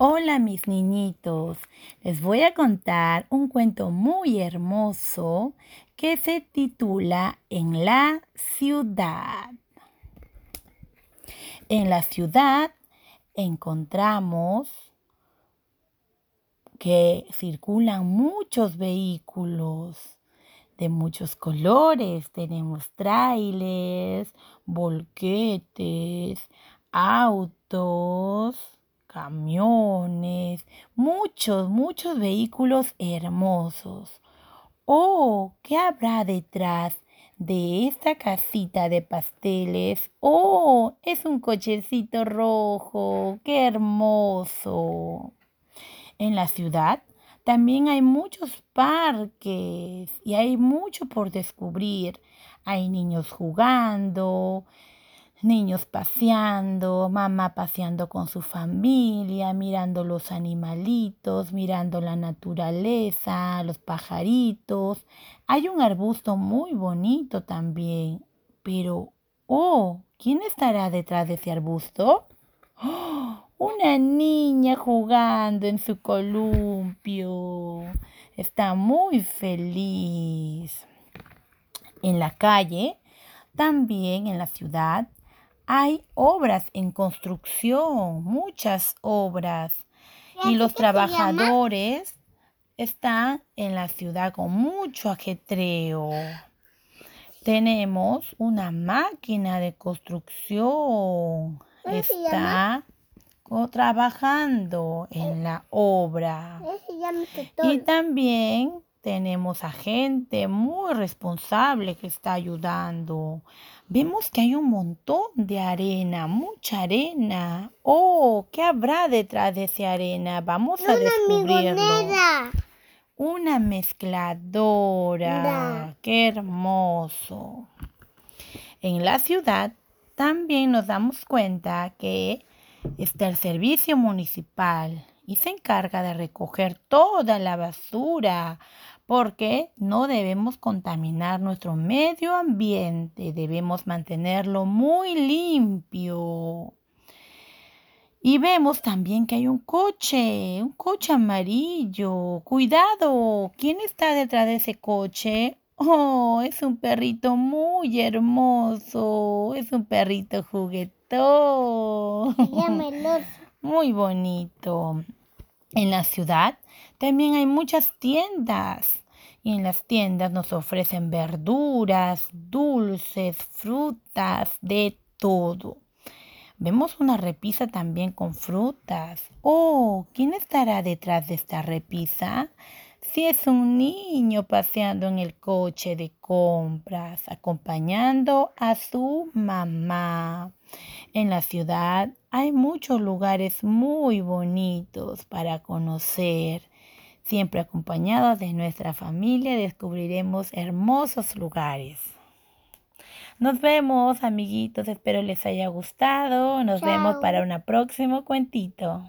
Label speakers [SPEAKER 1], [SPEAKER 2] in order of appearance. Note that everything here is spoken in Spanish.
[SPEAKER 1] Hola mis niñitos, les voy a contar un cuento muy hermoso que se titula En la ciudad. En la ciudad encontramos que circulan muchos vehículos de muchos colores. Tenemos trailers, volquetes, autos camiones, muchos, muchos vehículos hermosos. Oh, ¿qué habrá detrás de esta casita de pasteles? Oh, es un cochecito rojo, qué hermoso. En la ciudad también hay muchos parques y hay mucho por descubrir. Hay niños jugando, niños paseando, mamá paseando con su familia, mirando los animalitos, mirando la naturaleza, los pajaritos. Hay un arbusto muy bonito también, pero, oh, ¿quién estará detrás de ese arbusto? ¡Oh! Una niña jugando en su columpio. Está muy feliz. En la calle, también en la ciudad, hay obras en construcción, muchas obras. Y los trabajadores están en la ciudad con mucho ajetreo. Tenemos una máquina de construcción. Está trabajando en la obra. Y también tenemos a gente muy responsable que está ayudando. Vemos que hay un montón de arena, mucha arena. Oh, ¿qué habrá detrás de esa arena? Vamos a descubrirlo. Una mezcladora. Qué hermoso. En la ciudad también nos damos cuenta que está el servicio municipal y se encarga de recoger toda la basura porque no debemos contaminar nuestro medio ambiente, debemos mantenerlo muy limpio. Y vemos también que hay un coche, un coche amarillo. Cuidado, ¿quién está detrás de ese coche? Oh, es un perrito muy hermoso, es un perrito juguetón. Muy bonito. En la ciudad también hay muchas tiendas y en las tiendas nos ofrecen verduras, dulces, frutas, de todo. Vemos una repisa también con frutas. Oh, ¿quién estará detrás de esta repisa? Si es un niño paseando en el coche de compras, acompañando a su mamá. En la ciudad hay muchos lugares muy bonitos para conocer. Siempre acompañados de nuestra familia descubriremos hermosos lugares. Nos vemos, amiguitos. Espero les haya gustado. Nos vemos para un próximo cuentito.